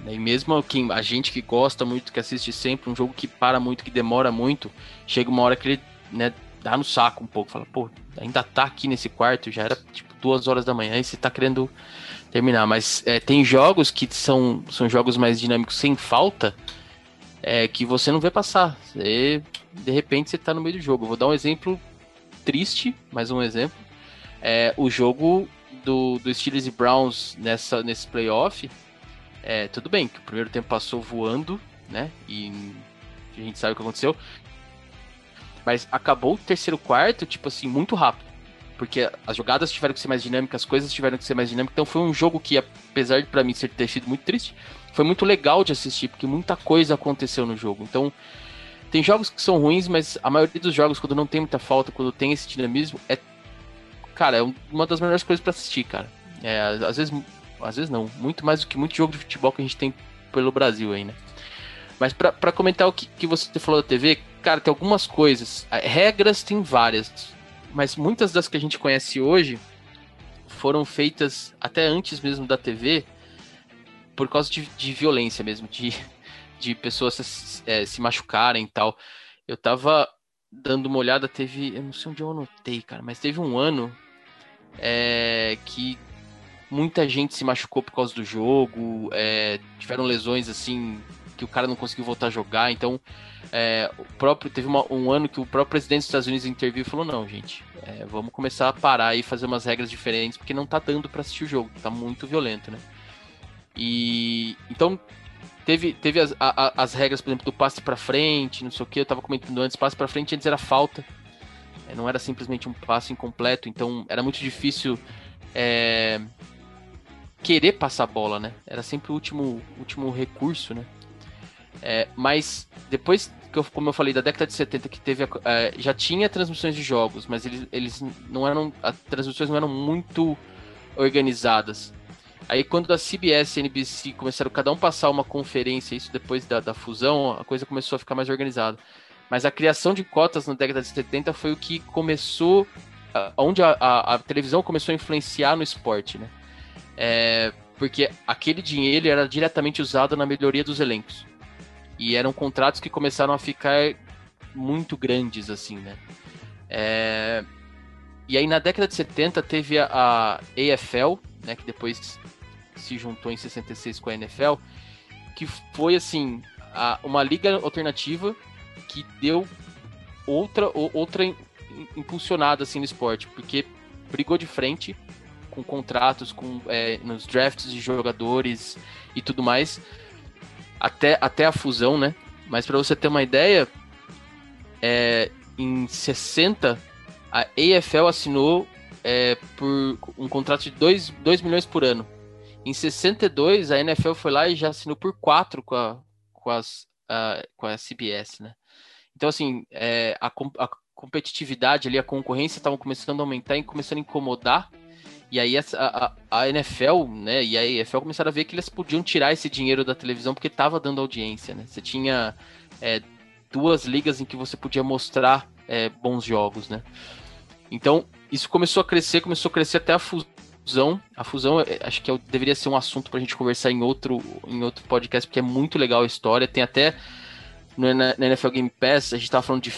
Né? E mesmo quem, a gente que gosta muito, que assiste sempre, um jogo que para muito, que demora muito, chega uma hora que ele né, dá no saco um pouco, fala, pô, ainda tá aqui nesse quarto, já era tipo duas horas da manhã e você tá querendo terminar. Mas é, tem jogos que são, são jogos mais dinâmicos sem falta, é, que você não vê passar. Você, de repente você tá no meio do jogo. vou dar um exemplo triste, mais um exemplo. É, o jogo do, do Steelers e Browns nessa, nesse playoff, é, tudo bem que o primeiro tempo passou voando, né? E a gente sabe o que aconteceu. Mas acabou o terceiro quarto, tipo assim, muito rápido. Porque as jogadas tiveram que ser mais dinâmicas, as coisas tiveram que ser mais dinâmicas. Então foi um jogo que, apesar de para mim ser, ter sido muito triste, foi muito legal de assistir, porque muita coisa aconteceu no jogo. Então, tem jogos que são ruins, mas a maioria dos jogos, quando não tem muita falta, quando tem esse dinamismo, é cara, é uma das melhores coisas para assistir, cara. É, às vezes, às vezes não, muito mais do que muito jogo de futebol que a gente tem pelo Brasil aí, né? Mas para comentar o que, que você falou da TV, cara, tem algumas coisas. Regras tem várias, mas muitas das que a gente conhece hoje foram feitas até antes mesmo da TV por causa de, de violência mesmo, de, de pessoas se, é, se machucarem e tal. Eu tava dando uma olhada, teve. Eu não sei onde eu anotei, cara, mas teve um ano é, que muita gente se machucou por causa do jogo, é, tiveram lesões assim que o cara não conseguiu voltar a jogar. Então, é, o próprio teve uma, um ano que o próprio presidente dos Estados Unidos interviu e falou: não, gente, é, vamos começar a parar e fazer umas regras diferentes porque não tá dando para assistir o jogo, tá muito violento, né? E então Teve, teve as, a, as regras, por exemplo, do passe para frente, não sei o que, eu tava comentando antes, passe para frente antes era falta. É, não era simplesmente um passe incompleto, então era muito difícil é, querer passar a bola, né? Era sempre o último, último recurso, né? É, mas depois, que eu, como eu falei, da década de 70, que teve é, já tinha transmissões de jogos, mas eles, eles não eram. As transmissões não eram muito organizadas. Aí quando a CBS e a NBC começaram cada um passar uma conferência, isso depois da, da fusão, a coisa começou a ficar mais organizada. Mas a criação de cotas na década de 70 foi o que começou, onde a, a, a televisão começou a influenciar no esporte, né? É, porque aquele dinheiro era diretamente usado na melhoria dos elencos. E eram contratos que começaram a ficar muito grandes, assim, né? É, e aí na década de 70 teve a, a AFL, né, que depois se juntou em 66 com a NFL, que foi assim, a, uma liga alternativa que deu outra, outra impulsionada assim no esporte, porque brigou de frente com contratos, com é, nos drafts de jogadores e tudo mais, até, até a fusão, né? Mas para você ter uma ideia, é, em 60 a AFL assinou é, por um contrato de 2, 2 milhões por ano. Em 62 a NFL foi lá e já assinou por 4 com a, com, as, a, com a CBS, né? Então assim, é, a, a competitividade ali, a concorrência estavam começando a aumentar e começando a incomodar e aí a, a, a, NFL, né, e a EFL começaram a ver que eles podiam tirar esse dinheiro da televisão porque estava dando audiência, né? Você tinha é, duas ligas em que você podia mostrar é, bons jogos, né? Então, isso começou a crescer, começou a crescer até a fusão. A fusão, é, acho que é, deveria ser um assunto para a gente conversar em outro, em outro podcast, porque é muito legal a história. Tem até no, na, na NFL Game Pass, a gente estava falando de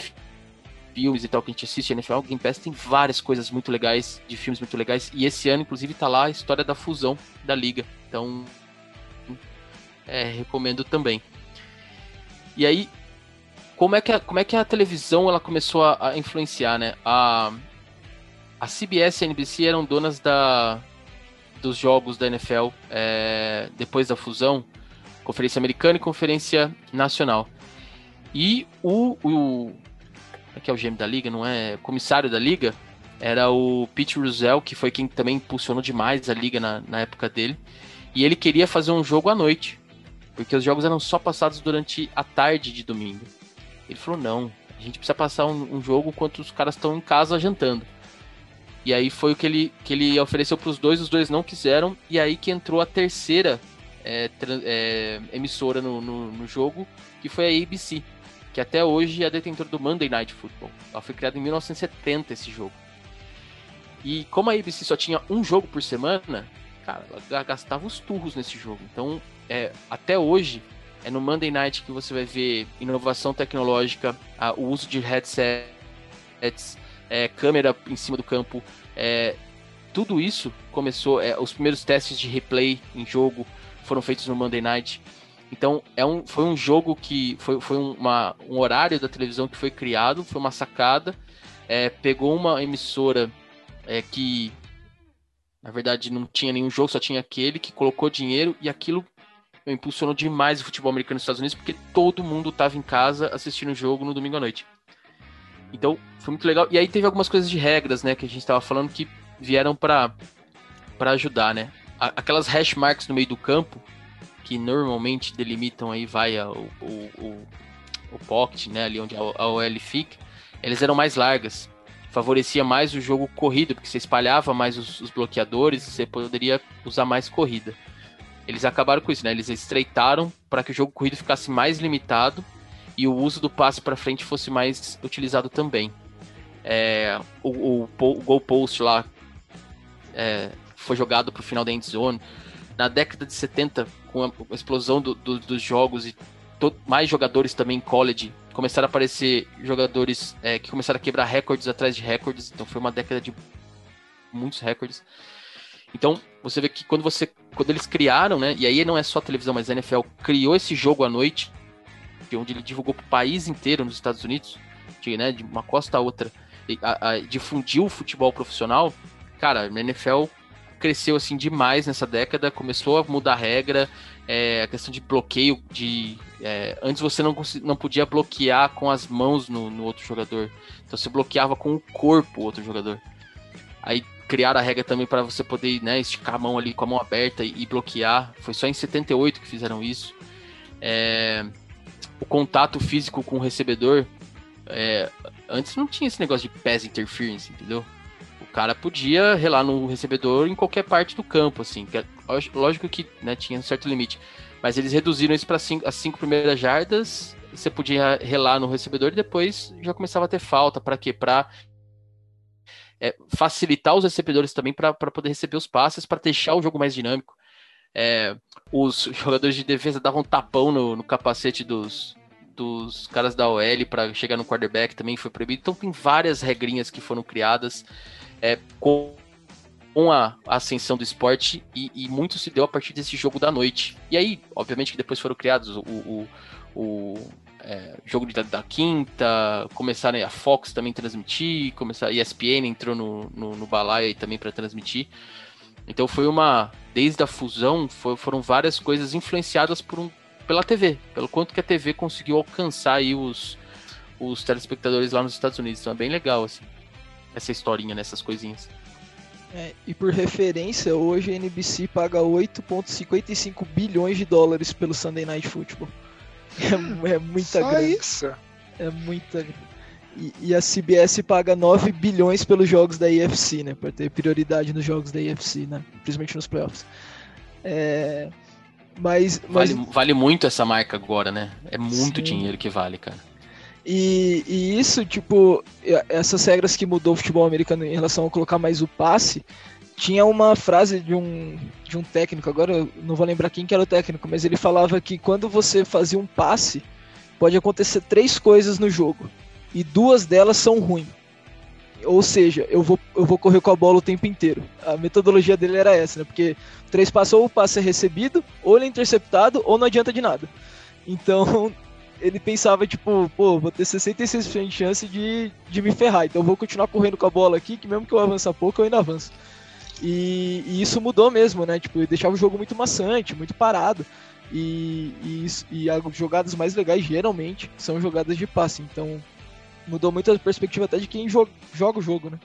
filmes e tal que a gente assiste, a NFL Game Pass tem várias coisas muito legais, de filmes muito legais, e esse ano, inclusive, tá lá a história da fusão da liga. Então, é, recomendo também. E aí, como é que a, como é que a televisão ela começou a, a influenciar, né? A, a CBS e a NBC eram donas da, dos jogos da NFL é, depois da fusão, Conferência Americana e Conferência Nacional. E o, o, que é o GM da liga, não é comissário da liga, era o Pete Russell, que foi quem também impulsionou demais a liga na, na época dele. E ele queria fazer um jogo à noite, porque os jogos eram só passados durante a tarde de domingo. Ele falou: não, a gente precisa passar um, um jogo enquanto os caras estão em casa jantando. E aí foi o que ele, que ele ofereceu para os dois, os dois não quiseram, e aí que entrou a terceira é, é, emissora no, no, no jogo, que foi a ABC que até hoje é detentora do Monday Night Football. Ela foi criada em 1970 esse jogo. E como a ABC só tinha um jogo por semana, cara, ela gastava os turros nesse jogo. Então, é, até hoje, é no Monday Night que você vai ver inovação tecnológica, a, o uso de headsets, é, câmera em cima do campo. É, tudo isso começou, é, os primeiros testes de replay em jogo foram feitos no Monday Night. Então, é um, foi um jogo que. Foi, foi uma, um horário da televisão que foi criado, foi uma sacada. É, pegou uma emissora é, que, na verdade, não tinha nenhum jogo, só tinha aquele, que colocou dinheiro e aquilo impulsionou demais o futebol americano nos Estados Unidos, porque todo mundo estava em casa assistindo o jogo no domingo à noite. Então, foi muito legal. E aí teve algumas coisas de regras, né, que a gente estava falando que vieram para ajudar, né? Aquelas hash marks no meio do campo, que normalmente delimitam aí vai o, o, o, o pocket, né, ali onde a OL fica, eles eram mais largas. Favorecia mais o jogo corrido, porque você espalhava mais os, os bloqueadores, você poderia usar mais corrida. Eles acabaram com isso, né? Eles estreitaram para que o jogo corrido ficasse mais limitado e o uso do passe para frente fosse mais utilizado também. É, o, o, o goal post lá é, foi jogado para o final da end zone. Na década de 70, com a explosão do, do, dos jogos e mais jogadores também em college, começaram a aparecer jogadores é, que começaram a quebrar recordes atrás de recordes. Então foi uma década de muitos recordes. Então você vê que quando você quando eles criaram, né? E aí não é só televisão, mas a NFL criou esse jogo à noite, onde ele divulgou para o país inteiro nos Estados Unidos, de, né, de uma costa a outra, e, a, a, difundiu o futebol profissional. Cara, a NFL cresceu assim demais nessa década, começou a mudar a regra, é, a questão de bloqueio de é, antes você não, não podia bloquear com as mãos no, no, outro jogador, então você bloqueava com o corpo o outro jogador. Aí criaram a regra também para você poder né, esticar a mão ali com a mão aberta e, e bloquear. Foi só em 78 que fizeram isso. É, o contato físico com o recebedor é, antes não tinha esse negócio de pass interference, entendeu? cara podia relar no recebedor em qualquer parte do campo, assim. É, lógico que né, tinha um certo limite. Mas eles reduziram isso para as cinco primeiras jardas. Você podia relar no recebedor e depois já começava a ter falta. Para quê? Para é, facilitar os recebedores também para poder receber os passes, para deixar o jogo mais dinâmico. É, os jogadores de defesa davam um tapão no, no capacete dos, dos caras da OL para chegar no quarterback também foi proibido. Então tem várias regrinhas que foram criadas é, com, a ascensão do esporte e, e, muito se deu a partir desse jogo da noite. E aí, obviamente que depois foram criados o, o, o é, jogo de, da quinta, começaram a Fox também transmitir, começar, a ESPN entrou no, no, no balaio aí também para transmitir. Então foi uma, desde a fusão, foi, foram várias coisas influenciadas por um, pela TV, pelo quanto que a TV conseguiu alcançar aí os, os telespectadores lá nos Estados Unidos. Então é bem legal, assim, essa historinha, nessas coisinhas. É, e por referência, hoje a NBC paga 8,55 bilhões de dólares pelo Sunday Night Football. [LAUGHS] É, é muita Só grana. isso. É muita e, e, a CBS paga 9 bilhões pelos jogos da IFC, né? Para ter prioridade nos jogos da IFC, né? Principalmente nos playoffs. É, mas, mas... Vale, vale muito essa marca agora, né? É muito Sim. dinheiro que vale, cara. E, e, isso, tipo, essas regras que mudou o futebol americano em relação a colocar mais o passe, tinha uma frase de um, de um técnico, agora eu não vou lembrar quem que era o técnico, mas ele falava que quando você fazia um passe, pode acontecer três coisas no jogo, e duas delas são ruins. Ou seja, eu vou, eu vou correr com a bola o tempo inteiro. A metodologia dele era essa, né? Porque três passos ou o passe é recebido, ou ele é interceptado, ou não adianta de nada. Então, [LAUGHS] ele pensava, tipo, pô, vou ter 66% de chance de, de me ferrar. Então vou continuar correndo com a bola aqui, que mesmo que eu avance pouco, eu ainda avanço. E, e, isso mudou mesmo, né? Tipo, deixava o jogo muito maçante, muito parado. E, e, e as jogadas mais legais geralmente são jogadas de passe. Então mudou muito a perspectiva até de quem joga, joga o jogo, né?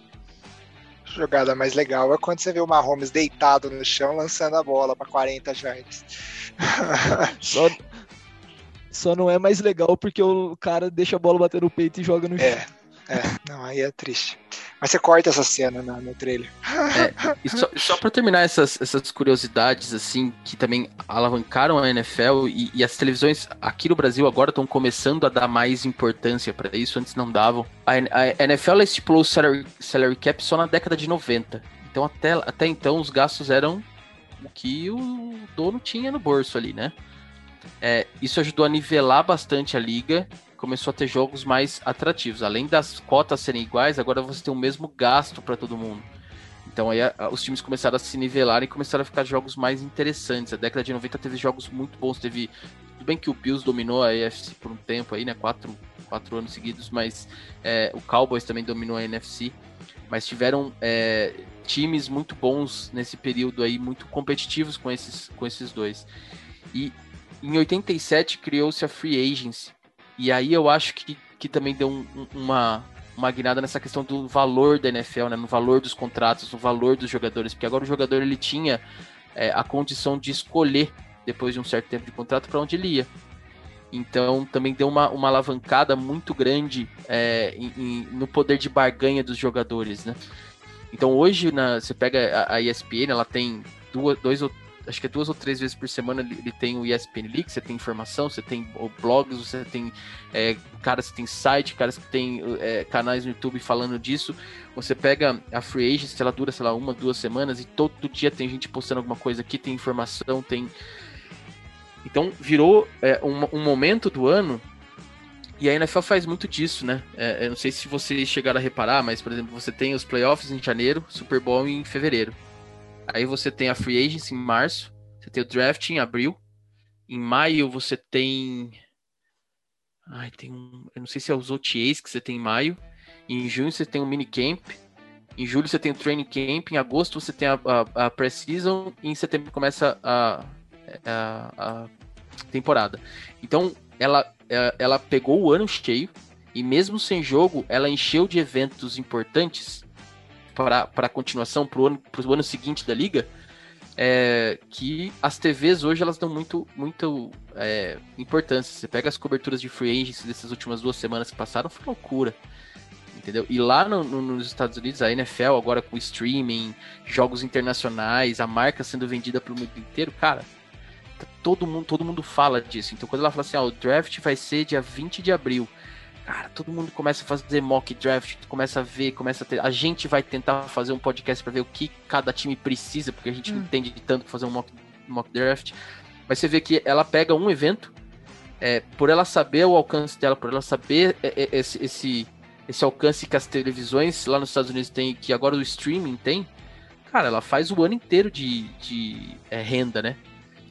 Jogada mais legal é quando você vê o Mahomes deitado no chão lançando a bola para 40 jardas. [LAUGHS] Só, só não é mais legal porque o cara deixa a bola bater no peito e joga no é, chão. É, não, aí é triste. Mas você corta essa cena no, no trailer. É, e só, só pra terminar essas, essas curiosidades, assim, que também alavancaram a NFL e, e as televisões aqui no Brasil agora estão começando a dar mais importância para isso, antes não davam. A, a NFL estipulou o salary, salary cap só na década de 90. Então até, até então os gastos eram o que o dono tinha no bolso ali, né? É, isso ajudou a nivelar bastante a liga começou a ter jogos mais atrativos. Além das cotas serem iguais, agora você tem o mesmo gasto para todo mundo. Então aí os times começaram a se nivelar e começaram a ficar jogos mais interessantes. A década de 90 teve jogos muito bons. Teve. Tudo bem que o Bills dominou a NFC por um tempo aí, né? Quatro, quatro anos seguidos, mas é, o Cowboys também dominou a NFC. Mas tiveram é, times muito bons nesse período aí, muito competitivos com esses, com esses dois. E em 87 criou-se a Free Agency, e aí eu acho que, que também deu um, uma, uma guinada nessa questão do valor da NFL, né? No valor dos contratos, no valor dos jogadores. Porque agora o jogador ele tinha é, a condição de escolher, depois de um certo tempo de contrato, para onde ele ia. Então também deu uma, uma alavancada muito grande é, em, em, no poder de barganha dos jogadores, né? Então hoje na, você pega a, a ESPN, ela tem duas, dois ou acho que é duas ou três vezes por semana ele, tem o ESPN League, você tem informação, você tem blogs, você tem é, caras que tem site, caras que tem é, canais no YouTube falando disso. Você pega a Free Agents, ela dura, sei lá, uma, duas semanas e todo dia tem gente postando alguma coisa aqui, tem informação, tem. Então virou é, um, um momento do ano e a NFL faz muito disso, né? É, eu não sei se vocês chegaram a reparar, mas, por exemplo, você tem os playoffs em janeiro, Super Bowl em fevereiro. Aí você tem a Free Agency em março, você tem o Draft em abril. Em maio você tem. Ai, tem um. Eu não sei se é os OTAs que você tem em maio. Em junho você tem o minicamp. Em julho você tem o training camp. Em agosto você tem a, a, a pré-season. E em setembro começa a, a, a temporada. Então ela, é, ela pegou o ano cheio. E mesmo sem jogo, ela encheu de eventos importantes para a continuação, para o ano, ano seguinte da liga, é, que as TVs hoje elas dão muito, muito é, importância. Você pega as coberturas de free agency dessas últimas duas semanas que passaram, foi loucura. Entendeu? E lá no, no, nos Estados Unidos, a NFL agora com streaming, jogos internacionais, a marca sendo vendida para o mundo inteiro, cara, tá todo mundo, todo mundo fala disso. Então quando ela fala assim, ah, o draft vai ser dia 20 de abril, cara, todo mundo começa a fazer mock draft, começa a ver, começa a ter. A gente vai tentar fazer um podcast para ver o que cada time precisa, porque a gente hum. não entende de tanto fazer um mock, mock draft. Mas você vê que ela pega um evento, é, por ela saber o alcance dela, por ela saber é, é, esse, esse, esse alcance que as televisões lá nos Estados Unidos têm, que agora o streaming tem, cara, ela faz o ano inteiro de, de é, renda, né?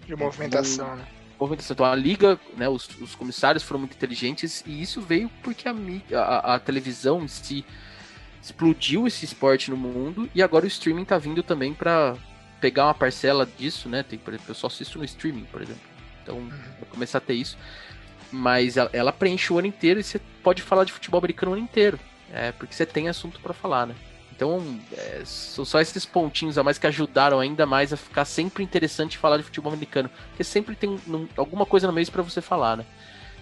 De movimentação, né? Movimentação. Então a liga, né, os, os, comissários foram muito inteligentes e isso veio porque a, a, a, televisão em si explodiu esse esporte no mundo e agora o streaming tá vindo também para pegar uma parcela disso, né? Tem, por exemplo, eu só assisto no streaming, por exemplo. Então uhum. vai começar a ter isso. Mas ela, ela, preenche o ano inteiro e você pode falar de futebol americano o ano inteiro. É, porque você tem assunto para falar, né? Então, é, são só esses pontinhos a mais que ajudaram ainda mais a ficar sempre interessante falar de futebol americano. Porque sempre tem alguma coisa no mês para você falar, né?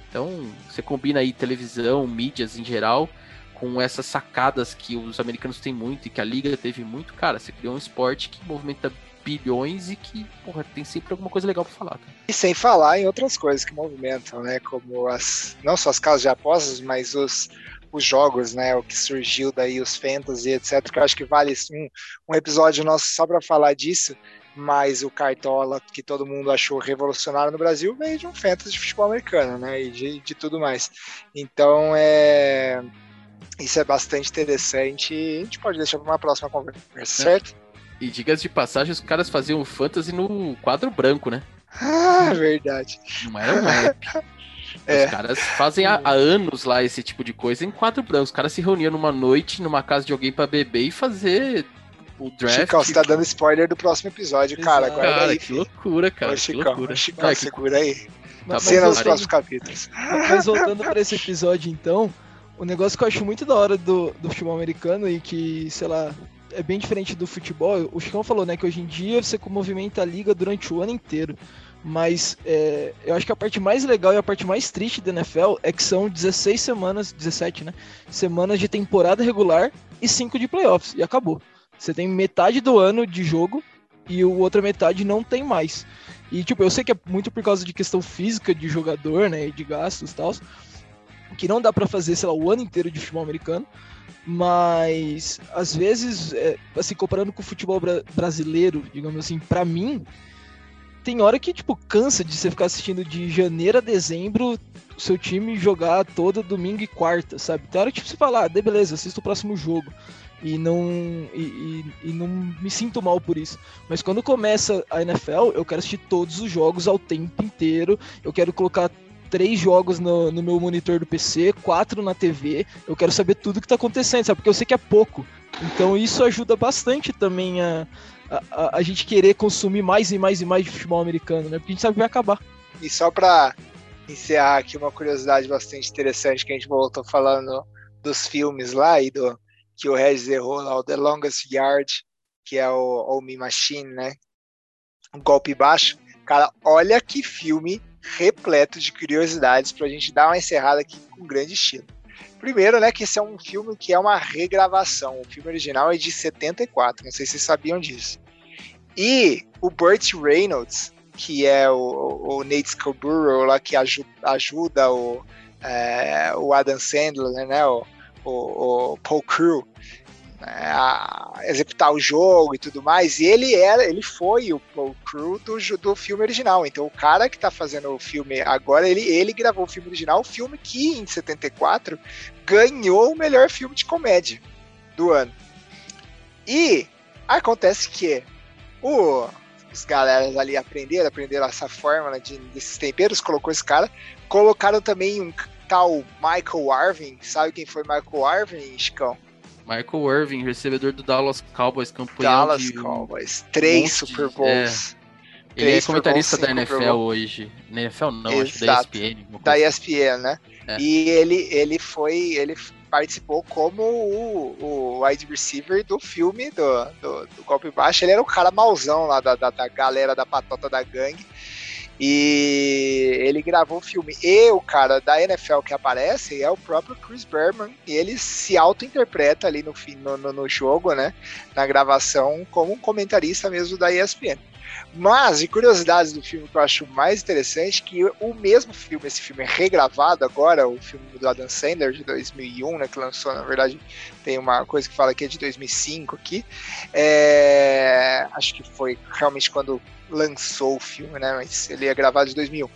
Então, você combina aí televisão, mídias em geral, com essas sacadas que os americanos têm muito e que a liga teve muito. Cara, você criou um esporte que movimenta bilhões e que, porra, tem sempre alguma coisa legal para falar. Cara. E sem falar em outras coisas que movimentam, né? Como as. Não só as casas de apostas, mas os os jogos, né? O que surgiu daí, os fantasy, etc. Que eu acho que vale um, um episódio nosso só para falar disso. Mas o Cartola, que todo mundo achou revolucionário no Brasil, veio de um fantasy de futebol americano, né? E de, de tudo mais. Então, é. Isso é bastante interessante e a gente pode deixar para uma próxima conversa, é. certo? E digas de passagem, os caras faziam fantasy no quadro branco, né? Ah, verdade. Não era um app. [LAUGHS] É. Os caras fazem há, há, anos lá esse tipo de coisa em quadro branco. Os caras se reuniam numa noite, numa casa de alguém para beber e fazer o draft. Chicão, você tá dando spoiler do próximo episódio, cara. Agora cara, aí, que loucura, cara. Ô, Chicão, que loucura. Chicão, segura aí. Mas, Cena nos próximos capítulos. Mas voltando para esse [LAUGHS] episódio, então, o negócio que eu acho muito da hora do, do futebol americano e que, sei lá, é bem diferente do futebol. O Chicão falou, né, que hoje em dia você movimenta a liga durante o ano inteiro. Mas é, eu acho que a parte mais legal e a parte mais triste da NFL é que são 16 semanas, 17, né? Semanas de temporada regular e 5 de playoffs. E acabou. Você tem metade do ano de jogo e o outra metade não tem mais. E, tipo, eu sei que é muito por causa de questão física de jogador, né? De gastos e tal. Que não dá para fazer, sei lá, o ano inteiro de futebol americano. Mas, às vezes, é, assim, comparando com o futebol bra brasileiro, digamos assim, para mim, tem hora que, tipo, cansa de você ficar assistindo de janeiro a dezembro o seu time jogar todo domingo e quarta, sabe? Tem hora que tipo, você fala, ah, beleza, assisto o próximo jogo. E não, e, e, e, não me sinto mal por isso. Mas quando começa a NFL, eu quero assistir todos os jogos ao tempo inteiro. Eu quero colocar três jogos no, no meu monitor do PC, quatro na TV. Eu quero saber tudo que tá acontecendo, sabe? Porque eu sei que é pouco. Então isso ajuda bastante também a, a, a, gente querer consumir mais e mais e mais de futebol americano, né? Porque a gente sabe que vai acabar. E só para encerrar aqui uma curiosidade bastante interessante que a gente voltou falando dos filmes lá e do que o Regis errou lá, o The Longest Yard, que é o Me Machine, né? Um golpe baixo. Cara, olha que filme repleto de curiosidades pra gente dar uma encerrada aqui com grande estilo. Primeiro, né, que esse é um filme que é uma regravação. O filme original é de 74, não sei se vocês sabiam disso. E o Burt Reynolds, que é o, o Nate Scarborough lá que ajuda, ajuda o, é, o Adam Sandler, né, o, o, o Paul Crew, né, a executar o jogo e tudo mais. E ele era, ele foi o, o crew do, do filme original. Então o cara que está fazendo o filme agora, ele, ele gravou o filme original, o filme que em 74 ganhou o melhor filme de comédia do ano. E acontece que o, os galeras ali aprenderam, aprenderam essa fórmula de, desses temperos, colocou esse cara, colocaram também um tal Michael Irving, sabe quem foi Michael Irving, Chicão? Michael Irving, recebedor do Dallas Cowboys, campeão Dallas de Cowboys, três Super Bowls. É. Ele é comentarista da NFL hoje. Na NFL não, Exato. acho da ESPN. Da. ESPN, né? É. E ele, ele foi. Ele participou como o, o wide receiver do filme do, do, do Golpe Baixo. Ele era o cara mauzão lá da, da, da galera da patota da gangue. E ele gravou o filme. E o cara da NFL que aparece é o próprio Chris Berman. E ele se auto-interpreta ali no, no, no jogo, né? Na gravação, como um comentarista mesmo da ESPN. Mas, de curiosidades do filme que eu acho mais interessante, que o mesmo filme, esse filme é regravado agora, o filme do Adam Sandler de 2001, né, que lançou, na verdade, tem uma coisa que fala que é de 2005 aqui, é, acho que foi realmente quando lançou o filme, né, mas ele é gravado de 2001.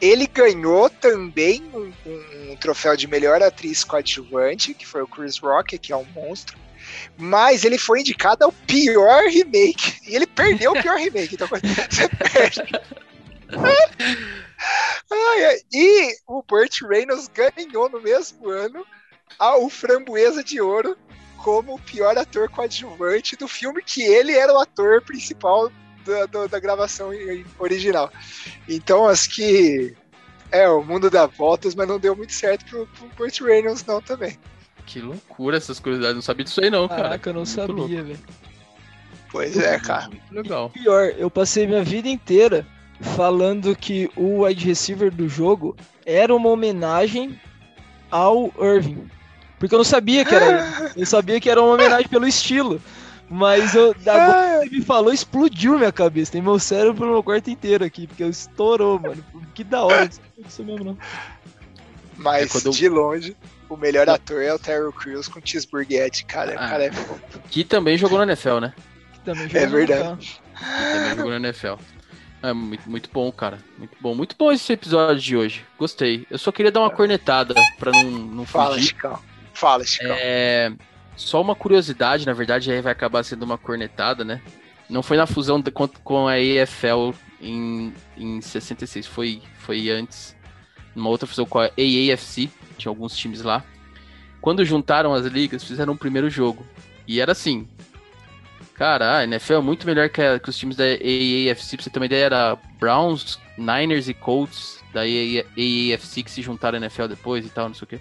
Ele ganhou também um, um, um troféu de melhor atriz coadjuvante, que foi o Chris Rock, que é um monstro mas ele foi indicado ao pior remake. E ele perdeu o pior remake. Então você [LAUGHS] perde. E o Burt Reynolds ganhou no mesmo ano o Framboesa de Ouro como o pior ator coadjuvante do filme, que ele era o ator principal da, da, da gravação original. Então, acho que é, o mundo dá voltas, mas não deu muito certo pro, pro Burt Reynolds, não, também. Que loucura essas curiosidades. Não sabia disso aí, não, cara. Caraca, eu não Muito sabia, velho. Pois é, cara. Muito legal. Pior, eu passei minha vida inteira falando que o wide receiver do jogo era uma homenagem ao Irving. Porque eu não sabia que era ele. Eu sabia que era uma homenagem pelo estilo. Mas eu, [LAUGHS] agora que você me falou, explodiu minha cabeça. Tem meu cérebro no meu quarto inteiro aqui, porque estourou, mano. Que da hora. [LAUGHS] Isso mesmo, não. Mas É, eu- de longe, o melhor ator é o Terry Crews com Cheeseburguete, cara. Ah. cara é foda. Que também jogou na NFL, né? Que também É jogou no verdade. Que também jogou na NFL. É muito, muito bom, cara. Muito bom. Muito bom esse episódio de hoje. Gostei. Eu só queria dar uma cornetada pra não, não Fala, fugir. Chicão. Fala, Chicão. É, só uma curiosidade, na verdade, aí vai acabar sendo uma cornetada, né? Não foi na fusão de- com, com a EFL em, em 66, foi, foi antes. Numa outra fusão com a AAFC, tinha alguns times lá. Quando juntaram as ligas, fizeram um primeiro jogo. E era assim. Cara, a NFL é muito melhor que, a- que os times da AAFC. Pra você ter uma ideia, era Browns, Niners e Colts da AA AAFC que se juntaram à NFL depois e tal, não sei o quê.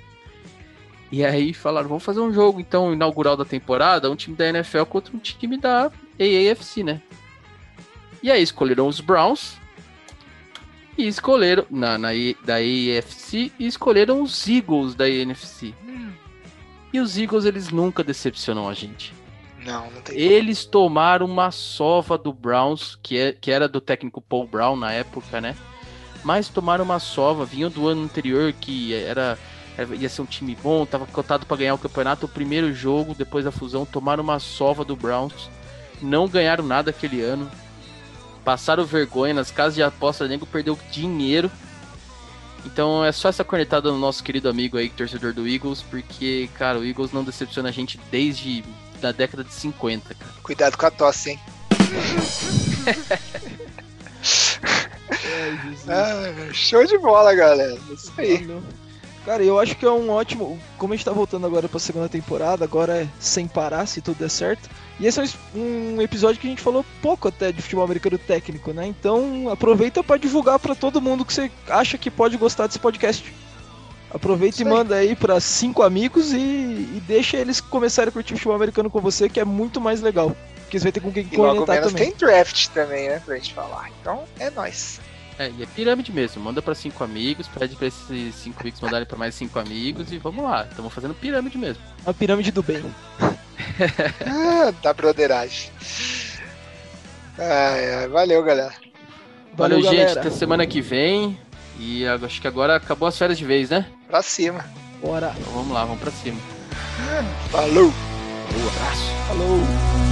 E aí falaram, vamos fazer um jogo, então, inaugural da temporada, um time da NFL contra um time da AAFC, né? E aí escolheram os Browns e escolheram, na, na da AAFC, e escolheram os Eagles da NFC. E os Eagles, eles nunca decepcionam a gente. Não, não tem. Eles tomaram uma sova do Browns, que, é, que era do técnico Paul Brown na época, né? Mas tomaram uma sova, vinham do ano anterior que era, era- ia ser um time bom, tava cotado para ganhar o campeonato. O primeiro jogo, depois da fusão, tomaram uma sova do Browns, não ganharam nada aquele ano, passaram vergonha nas casas de aposta, nego perdeu dinheiro. Então é só essa cornetada no nosso querido amigo aí, torcedor do Eagles, porque, cara, o Eagles não decepciona a gente desde da década de 50, cara. Cuidado com a tosse, hein? Ai. Ah, show de bola, galera. Isso aí. Cara, eu acho que é um ótimo. Como a gente tá voltando agora pra segunda temporada, agora é sem parar, se tudo der certo. E esse é um episódio que a gente falou pouco até de futebol americano técnico, né? Então aproveita pra divulgar pra todo mundo que você acha que pode gostar desse podcast. Aproveita Isso e aí. manda aí pra cinco amigos e, e deixa eles começarem a curtir futebol americano com você, que é muito mais legal. Porque você vai ter com quem E logo conectar menos também. tem draft também, né? Pra gente falar. Então é nóis. É, e é pirâmide mesmo. Manda pra cinco amigos, pede pra esses cinco amigos mandarem pra mais cinco amigos e vamos lá. Estamos fazendo pirâmide mesmo. A pirâmide do bem. Ah, da broderagem. Valeu, galera. Valeu, gente. galera. Até semana que vem. E acho que agora acabou as férias de vez, né? Pra cima. Bora. Então vamos lá, vamos pra cima. Falou! Um abraço. Falou.